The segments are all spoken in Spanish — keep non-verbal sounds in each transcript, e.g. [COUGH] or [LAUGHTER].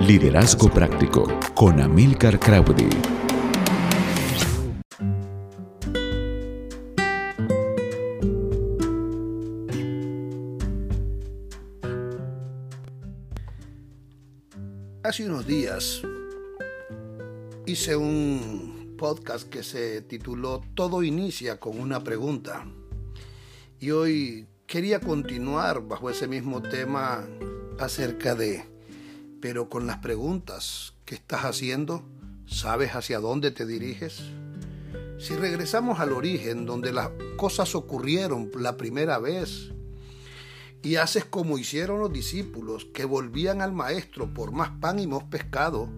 Liderazgo Práctico con Amilcar Crowdy. Hace unos días hice un podcast que se tituló Todo inicia con una pregunta. Y hoy quería continuar bajo ese mismo tema acerca de pero con las preguntas que estás haciendo, ¿sabes hacia dónde te diriges? Si regresamos al origen, donde las cosas ocurrieron la primera vez, y haces como hicieron los discípulos, que volvían al maestro por más pan y más pescado,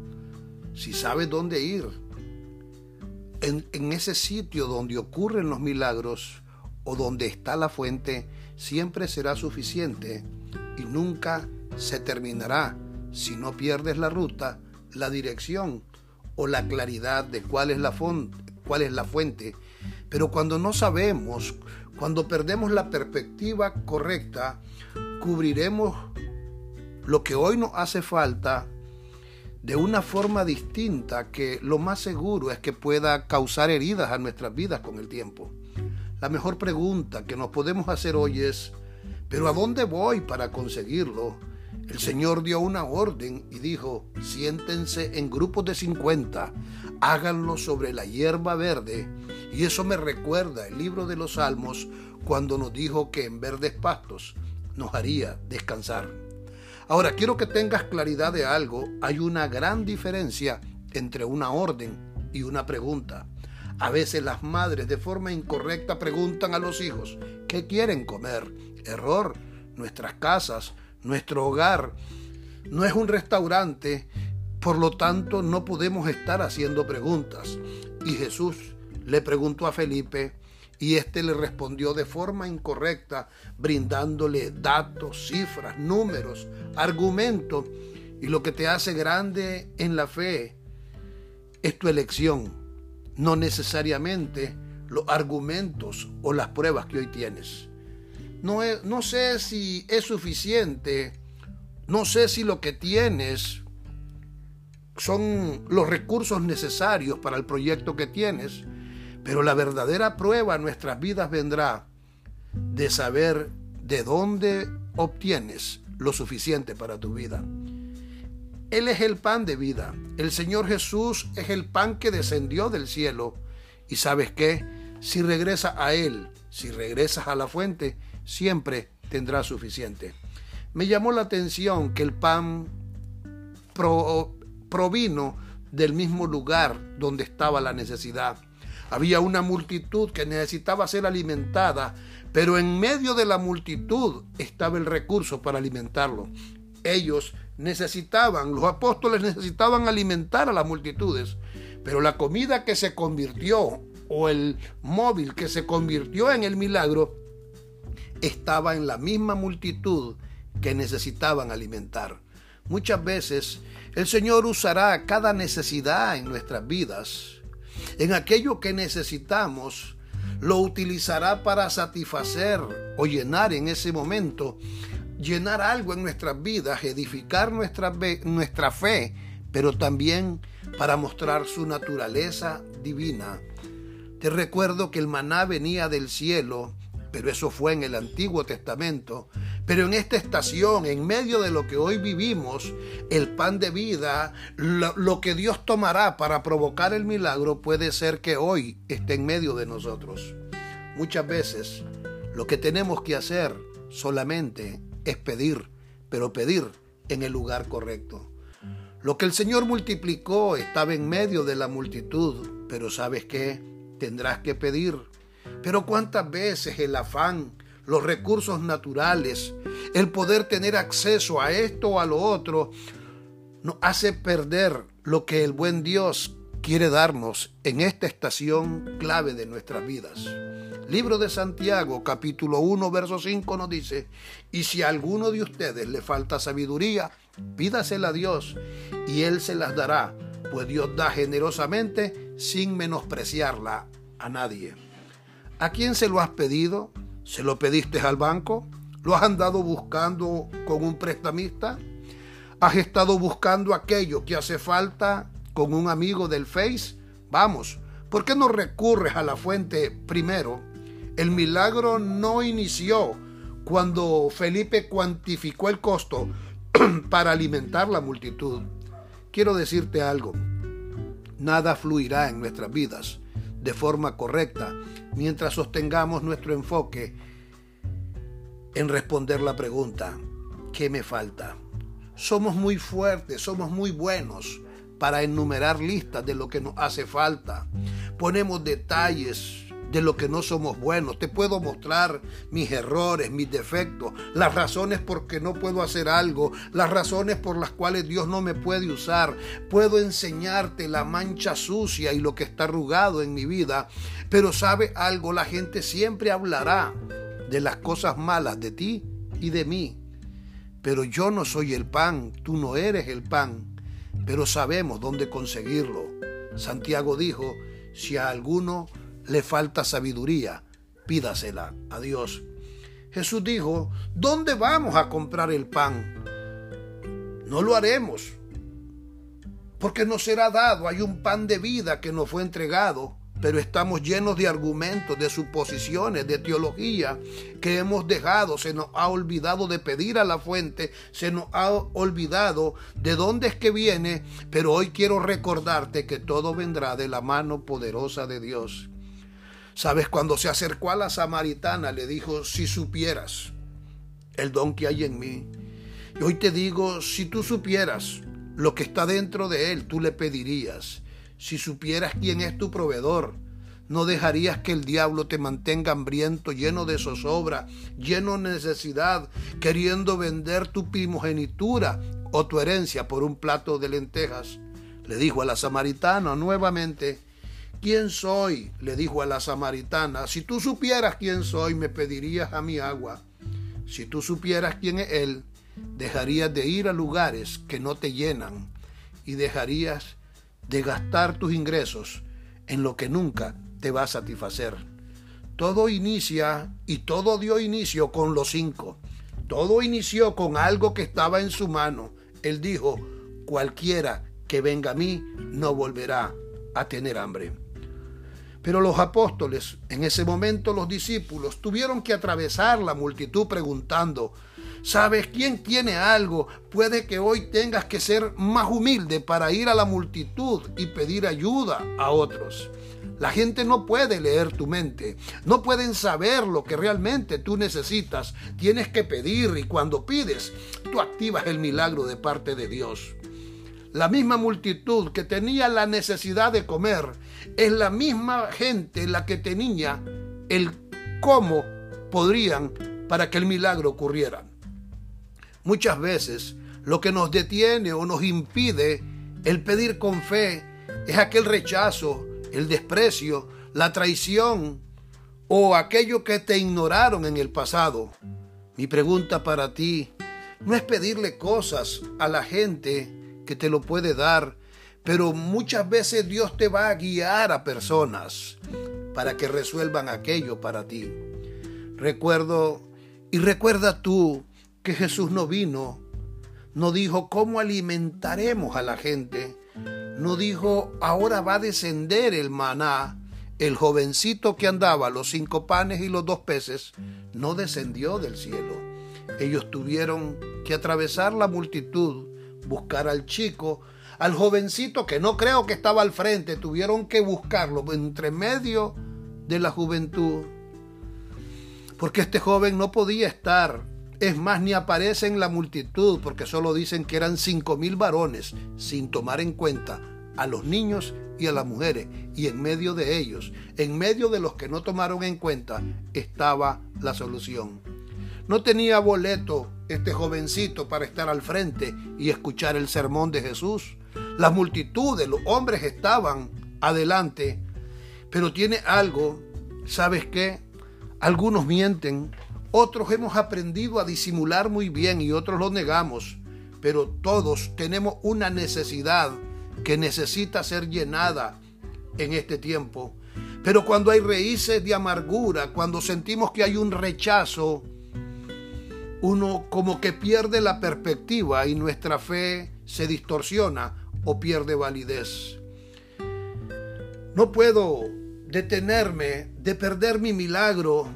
si sabes dónde ir, en, en ese sitio donde ocurren los milagros o donde está la fuente, siempre será suficiente y nunca se terminará si no pierdes la ruta, la dirección o la claridad de cuál es la, fuente. Pero cuando no sabemos, cuando perdemos la perspectiva correcta, cubriremos lo que hoy nos hace falta de una forma distinta que lo más seguro es que pueda causar heridas a nuestras vidas con el tiempo. La mejor pregunta que nos podemos hacer hoy es, ¿pero a dónde voy para conseguirlo? El Señor dio una orden y dijo, siéntense en grupos de 50, háganlo sobre la hierba verde. Y eso me recuerda el libro de los Salmos cuando nos dijo que en verdes pastos nos haría descansar. Ahora, quiero que tengas claridad de algo. Hay una gran diferencia entre una orden y una pregunta. A veces las madres de forma incorrecta preguntan a los hijos, ¿qué quieren comer? Error. Nuestras casas nuestro hogar no es un restaurante, por lo tanto no podemos estar haciendo preguntas. Y Jesús le preguntó a Felipe y éste le respondió de forma incorrecta, brindándole datos, cifras, números, argumentos. Y lo que te hace grande en la fe es tu elección, no necesariamente los argumentos o las pruebas que hoy tienes. No, no sé si es suficiente, no sé si lo que tienes son los recursos necesarios para el proyecto que tienes, pero la verdadera prueba en nuestras vidas vendrá de saber de dónde obtienes lo suficiente para tu vida. Él es el pan de vida. El Señor Jesús es el pan que descendió del cielo. Y sabes qué? Si regresas a Él, si regresas a la fuente, siempre tendrá suficiente. Me llamó la atención que el pan provino del mismo lugar donde estaba la necesidad. Había una multitud que necesitaba ser alimentada, pero en medio de la multitud estaba el recurso para alimentarlo. Ellos necesitaban, los apóstoles necesitaban alimentar a las multitudes, pero la comida que se convirtió o el móvil que se convirtió en el milagro estaba en la misma multitud que necesitaban alimentar. Muchas veces el Señor usará cada necesidad en nuestras vidas. En aquello que necesitamos, lo utilizará para satisfacer o llenar en ese momento, llenar algo en nuestras vidas, edificar nuestra, nuestra fe, pero también para mostrar su naturaleza divina. Te recuerdo que el maná venía del cielo pero eso fue en el Antiguo Testamento. Pero en esta estación, en medio de lo que hoy vivimos, el pan de vida, lo, que Dios tomará para provocar el milagro puede ser que hoy esté en medio de nosotros. Muchas veces lo que tenemos que hacer solamente es pedir, pero pedir en el lugar correcto. Lo que el Señor multiplicó estaba en medio de la multitud, pero ¿sabes qué? Tendrás que pedir pero cuántas veces el afán, los recursos naturales, el poder tener acceso a esto o a lo otro, nos hace perder lo que el buen Dios quiere darnos en esta estación clave de nuestras vidas. Libro de Santiago, capítulo 1, verso 5 nos dice, y si a alguno de ustedes le falta sabiduría, pídasela a Dios y Él se las dará, pues Dios da generosamente sin menospreciarla a nadie. ¿A quién se lo has pedido? ¿Se lo pediste al banco? ¿Lo has andado buscando con un prestamista? ¿Has estado buscando aquello que hace falta con un amigo del Face? Vamos, ¿por qué no recurres a la fuente primero? El milagro no inició cuando Felipe cuantificó el costo [CLEARS THROAT] para alimentar la multitud. Quiero decirte algo, nada fluirá en nuestras vidas de forma correcta mientras sostengamos nuestro enfoque en responder la pregunta, ¿qué me falta? Somos muy fuertes, somos muy buenos para enumerar listas de lo que nos hace falta. Ponemos detalles de lo que no somos buenos. Te puedo mostrar mis errores, mis defectos, las razones por que no puedo hacer algo, las razones por las cuales Dios no me puede usar. Puedo enseñarte la mancha sucia y lo que está arrugado en mi vida. Pero sabe algo, la gente siempre hablará de las cosas malas de ti y de mí. Pero yo no soy el pan, tú no eres el pan, pero sabemos dónde conseguirlo. Santiago dijo, si a alguno le falta sabiduría, pídasela a Dios. Jesús dijo, ¿dónde vamos a comprar el pan? No lo haremos, porque nos será dado, hay un pan de vida que nos fue entregado, pero estamos llenos de argumentos, de suposiciones, de teología que hemos dejado, se nos ha olvidado de pedir a la fuente, se nos ha olvidado de dónde es que viene, pero hoy quiero recordarte que todo vendrá de la mano poderosa de Dios. Sabes, cuando se acercó a la samaritana le dijo, si supieras el don que hay en mí, y hoy te digo, si tú supieras lo que está dentro de él, tú le pedirías. Si supieras quién es tu proveedor, no dejarías que el diablo te mantenga hambriento, lleno de zozobra, lleno de necesidad, queriendo vender tu primogenitura o tu herencia por un plato de lentejas. Le dijo a la samaritana nuevamente, ¿Quién soy? le dijo a la samaritana. Si tú supieras quién soy, me pedirías a mi agua. Si tú supieras quién es Él, dejarías de ir a lugares que no te llenan y dejarías de gastar tus ingresos en lo que nunca te va a satisfacer. Todo inicia y todo dio inicio con los cinco. Todo inició con algo que estaba en su mano. Él dijo, cualquiera que venga a mí no volverá a tener hambre. Pero los apóstoles, en ese momento los discípulos, tuvieron que atravesar la multitud preguntando, ¿sabes quién tiene algo? Puede que hoy tengas que ser más humilde para ir a la multitud y pedir ayuda a otros. La gente no puede leer tu mente, no pueden saber lo que realmente tú necesitas. Tienes que pedir y cuando pides, tú activas el milagro de parte de Dios. La misma multitud que tenía la necesidad de comer es la misma gente la que tenía el cómo podrían para que el milagro ocurriera. Muchas veces lo que nos detiene o nos impide el pedir con fe es aquel rechazo, el desprecio, la traición o aquello que te ignoraron en el pasado. Mi pregunta para ti no es pedirle cosas a la gente que te lo puede dar, pero muchas veces Dios te va a guiar a personas para que resuelvan aquello para ti. Recuerdo y recuerda tú que Jesús no vino, no dijo cómo alimentaremos a la gente, no dijo ahora va a descender el maná. El jovencito que andaba los cinco panes y los dos peces no descendió del cielo. Ellos tuvieron que atravesar la multitud buscar al chico, al jovencito que no creo que estaba al frente, tuvieron que buscarlo entre medio de la juventud. Porque este joven no podía estar, es más, ni aparece en la multitud, porque solo dicen que eran cinco mil varones, sin tomar en cuenta a los niños y a las mujeres. Y en medio de ellos, en medio de los que no tomaron en cuenta, estaba la solución. No tenía boleto este jovencito para estar al frente y escuchar el sermón de Jesús. Las multitudes, los hombres estaban adelante, pero tiene algo, ¿sabes qué? Algunos mienten, otros hemos aprendido a disimular muy bien y otros lo negamos, pero todos tenemos una necesidad que necesita ser llenada en este tiempo. Pero cuando hay raíces de amargura, cuando sentimos que hay un rechazo, uno como que pierde la perspectiva y nuestra fe se distorsiona o pierde validez. No puedo detenerme de perder mi milagro.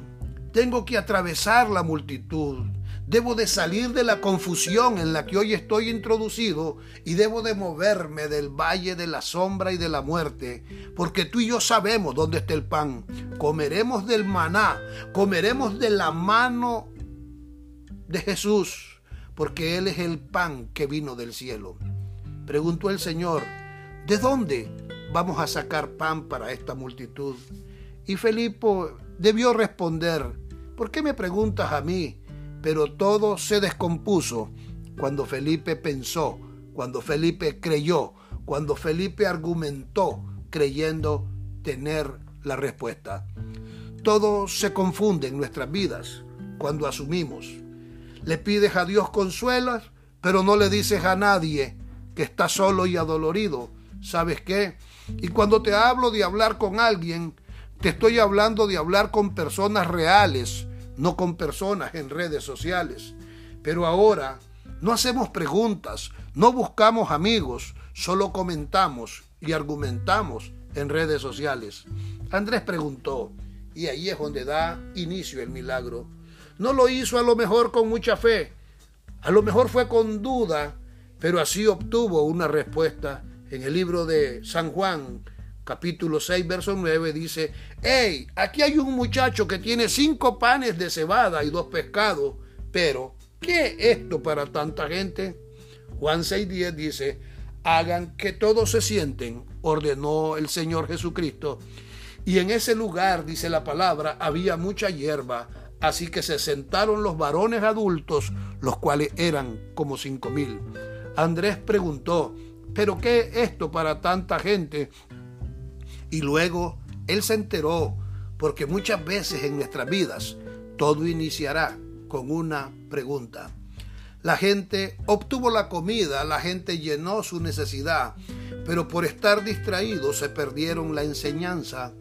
Tengo que atravesar la multitud. Debo de salir de la confusión en la que hoy estoy introducido y debo de moverme del valle de la sombra y de la muerte, porque tú y yo sabemos dónde está el pan. Comeremos del maná, comeremos de la mano de Jesús, porque Él es el pan que vino del cielo. Preguntó el Señor, ¿de dónde vamos a sacar pan para esta multitud? Y Felipe debió responder, ¿por qué me preguntas a mí? Pero todo se descompuso cuando Felipe pensó, cuando Felipe creyó, cuando Felipe argumentó creyendo tener la respuesta. Todo se confunde en nuestras vidas cuando asumimos. Le pides a Dios consuelas, pero no le dices a nadie que está solo y adolorido. ¿Sabes qué? Y cuando te hablo de hablar con alguien, te estoy hablando de hablar con personas reales, no con personas en redes sociales. Pero ahora no hacemos preguntas, no buscamos amigos, solo comentamos y argumentamos en redes sociales. Andrés preguntó, y ahí es donde da inicio el milagro. No lo hizo a lo mejor con mucha fe, a lo mejor fue con duda, pero así obtuvo una respuesta. En el libro de San Juan, capítulo 6, verso 9, dice, hey, aquí hay un muchacho que tiene cinco panes de cebada y dos pescados, pero ¿qué es esto para tanta gente? Juan 6.10 dice, hagan que todos se sienten, ordenó el Señor Jesucristo. Y en ese lugar, dice la palabra, había mucha hierba, así que se sentaron los varones adultos, los cuales eran como cinco mil. Andrés preguntó, ¿pero qué es esto para tanta gente? Y luego él se enteró, porque muchas veces en nuestras vidas todo iniciará con una pregunta. La gente obtuvo la comida, la gente llenó su necesidad, pero por estar distraídos se perdieron la enseñanza.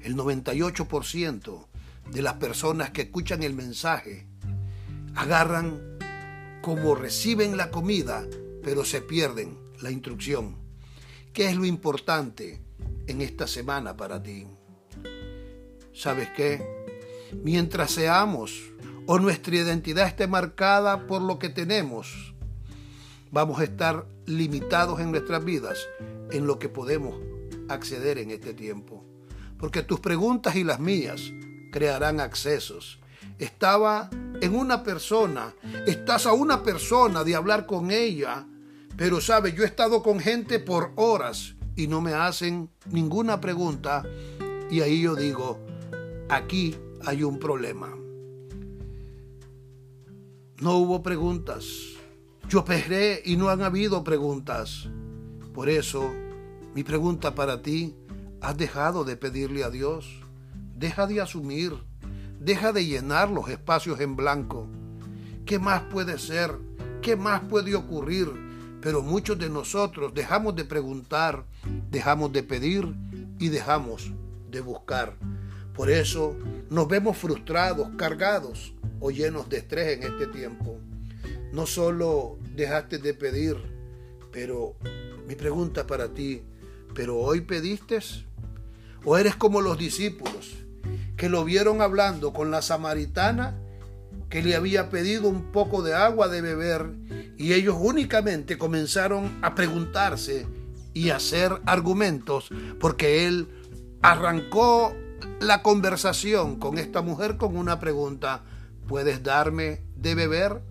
El 98% de las personas que escuchan el mensaje agarran como reciben la comida, pero se pierden la instrucción. ¿Qué es lo importante? en esta semana para ti. ¿Sabes qué? Mientras seamos o nuestra identidad esté marcada por lo que tenemos, vamos a estar limitados en nuestras vidas en lo que podemos acceder en este tiempo. Porque tus preguntas y las mías crearán accesos. Estaba en una persona, estás a una persona de hablar con ella, pero sabes, yo he estado con gente por horas y no me hacen ninguna pregunta y ahí yo digo, aquí hay un problema. No hubo preguntas. Yo esperé y no han habido preguntas. Por eso, mi pregunta para ti, ¿has dejado de pedirle a Dios? Deja de asumir, deja de llenar los espacios en blanco. ¿Qué más puede ser? ¿Qué más puede ocurrir? Pero muchos de nosotros dejamos de preguntar, dejamos de pedir y dejamos de buscar. Por eso nos vemos frustrados, cargados o llenos de estrés en este tiempo. No solo dejaste de pedir, pero mi pregunta para ti, ¿pero hoy pediste? ¿O eres como los discípulos que lo vieron hablando con la samaritana que le había pedido un poco de agua de beber y ellos únicamente comenzaron a preguntarse y hacer argumentos porque él arrancó la conversación con esta mujer con una pregunta, ¿puedes darme de beber?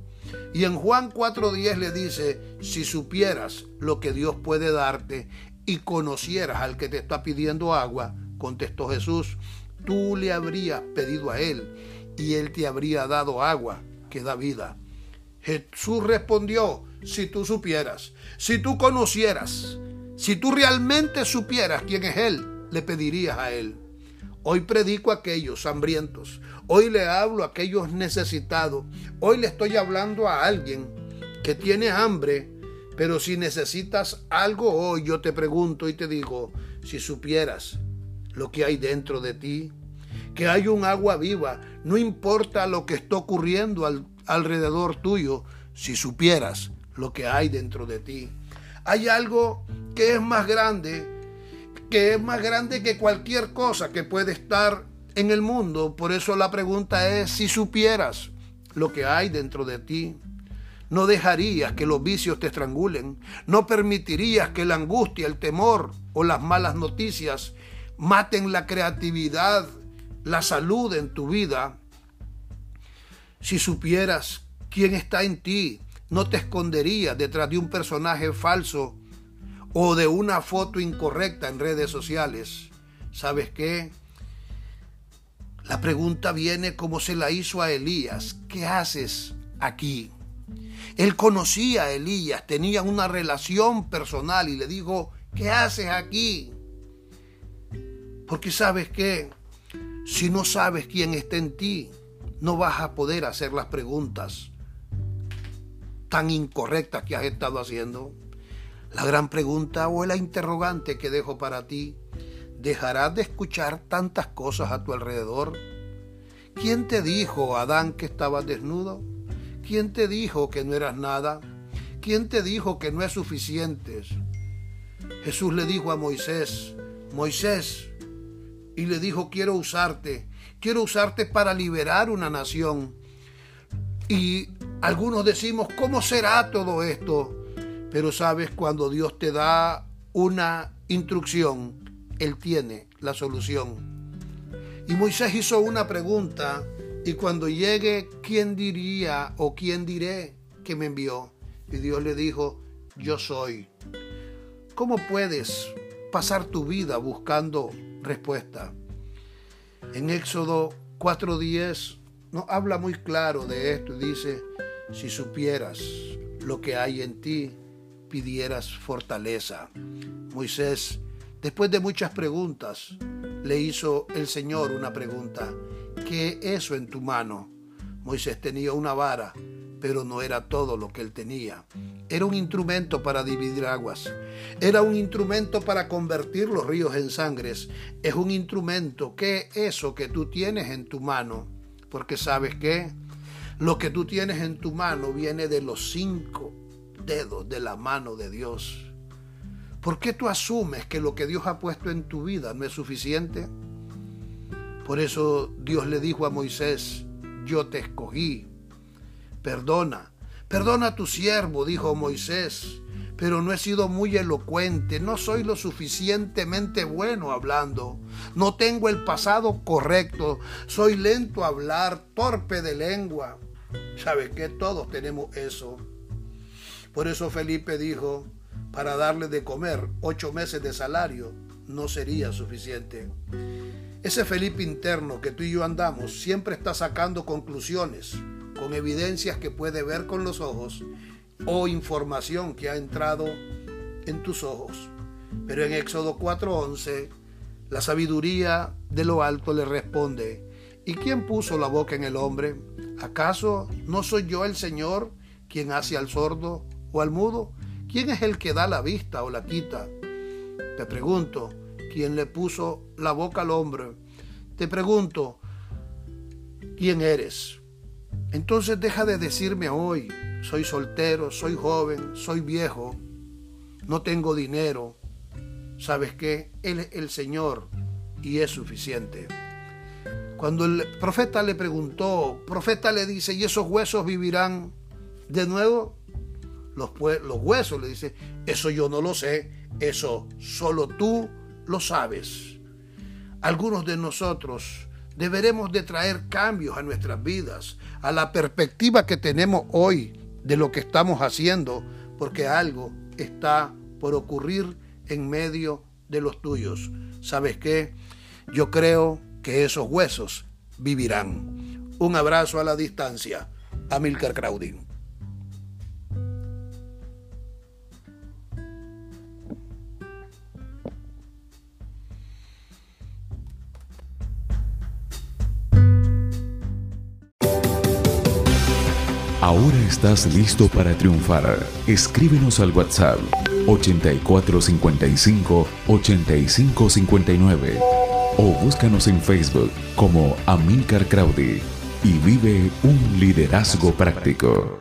Y en Juan 4:10 le dice, si supieras lo que Dios puede darte y conocieras al que te está pidiendo agua, contestó Jesús, tú le habrías pedido a él y él te habría dado agua que da vida. Jesús respondió, si tú supieras, si tú conocieras, si tú realmente supieras quién es Él, le pedirías a Él. Hoy predico a aquellos hambrientos, hoy le hablo a aquellos necesitados, hoy le estoy hablando a alguien que tiene hambre, pero si necesitas algo hoy, yo te pregunto y te digo, si supieras lo que hay dentro de ti, que hay un agua viva, no importa lo que está ocurriendo alrededor tuyo si supieras lo que hay dentro de ti. Hay algo que es más grande, que es más grande que cualquier cosa que puede estar en el mundo. Por eso la pregunta es si supieras lo que hay dentro de ti. No dejarías que los vicios te estrangulen. No permitirías que la angustia, el temor o las malas noticias maten la creatividad, la salud en tu vida. Si supieras quién está en ti, no te esconderías detrás de un personaje falso o de una foto incorrecta en redes sociales. ¿Sabes qué? La pregunta viene como se la hizo a Elías. ¿Qué haces aquí? Él conocía a Elías, tenía una relación personal y le dijo, ¿qué haces aquí? Porque sabes que si no sabes quién está en ti, no vas a poder hacer las preguntas tan incorrectas que has estado haciendo. La gran pregunta o la interrogante que dejo para ti, ¿dejarás de escuchar tantas cosas a tu alrededor? ¿Quién te dijo, Adán, que estabas desnudo? ¿Quién te dijo que no eras nada? ¿Quién te dijo que no es suficiente? Jesús le dijo a Moisés, Moisés, y le dijo, quiero usarte, quiero usarte para liberar una nación. Y algunos decimos, ¿cómo será todo esto? Pero sabes, cuando Dios te da una instrucción, Él tiene la solución. Y Moisés hizo una pregunta y cuando llegue, ¿quién diría o quién diré que me envió? Y Dios le dijo, yo soy. ¿Cómo puedes pasar tu vida buscando respuesta? En Éxodo 4.10 nos habla muy claro de esto y dice, si supieras lo que hay en ti, pidieras fortaleza. Moisés, después de muchas preguntas, le hizo el Señor una pregunta. ¿qué eso en tu mano? Moisés tenía una vara, pero no era todo lo que él tenía. Era un instrumento para dividir aguas. Era un instrumento para convertir los ríos en sangres. Es un instrumento. ¿Qué es eso que tú tienes en tu mano? Porque sabes qué? Lo que tú tienes en tu mano viene de los cinco dedos de la mano de Dios. ¿Por qué tú asumes que lo que Dios ha puesto en tu vida no es suficiente? Por eso Dios le dijo a Moisés, yo te escogí, perdona, perdona a tu siervo, dijo Moisés, pero no he sido muy elocuente, no soy lo suficientemente bueno hablando, no tengo el pasado correcto, soy lento a hablar, torpe de lengua. ¿Sabe qué? Todos tenemos eso. Por eso Felipe dijo, para darle de comer ocho meses de salario no sería suficiente. Ese Felipe interno que tú y yo andamos siempre está sacando conclusiones con evidencias que puede ver con los ojos o información que ha entrado en tus ojos. Pero en Éxodo 4:11, la sabiduría de lo alto le responde, ¿y quién puso la boca en el hombre? ¿Acaso no soy yo el Señor quien hace al sordo o al mudo? ¿Quién es el que da la vista o la quita? Te pregunto, quien le puso la boca al hombre. Te pregunto, ¿quién eres? Entonces deja de decirme hoy, soy soltero, soy joven, soy viejo, no tengo dinero. ¿Sabes qué? Él es el Señor y es suficiente. Cuando el profeta le preguntó, profeta le dice, ¿y esos huesos vivirán de nuevo? Los, los huesos le dice, eso yo no lo sé, eso solo tú lo sabes. Algunos de nosotros deberemos de traer cambios a nuestras vidas, a la perspectiva que tenemos hoy de lo que estamos haciendo, porque algo está por ocurrir en medio de los tuyos. ¿Sabes qué? Yo creo que esos huesos vivirán. Un abrazo a la distancia. Amilcar Crowding. Estás listo para triunfar. Escríbenos al WhatsApp 8455 8559 o búscanos en Facebook como Amilcar Crowdy. y vive un liderazgo práctico.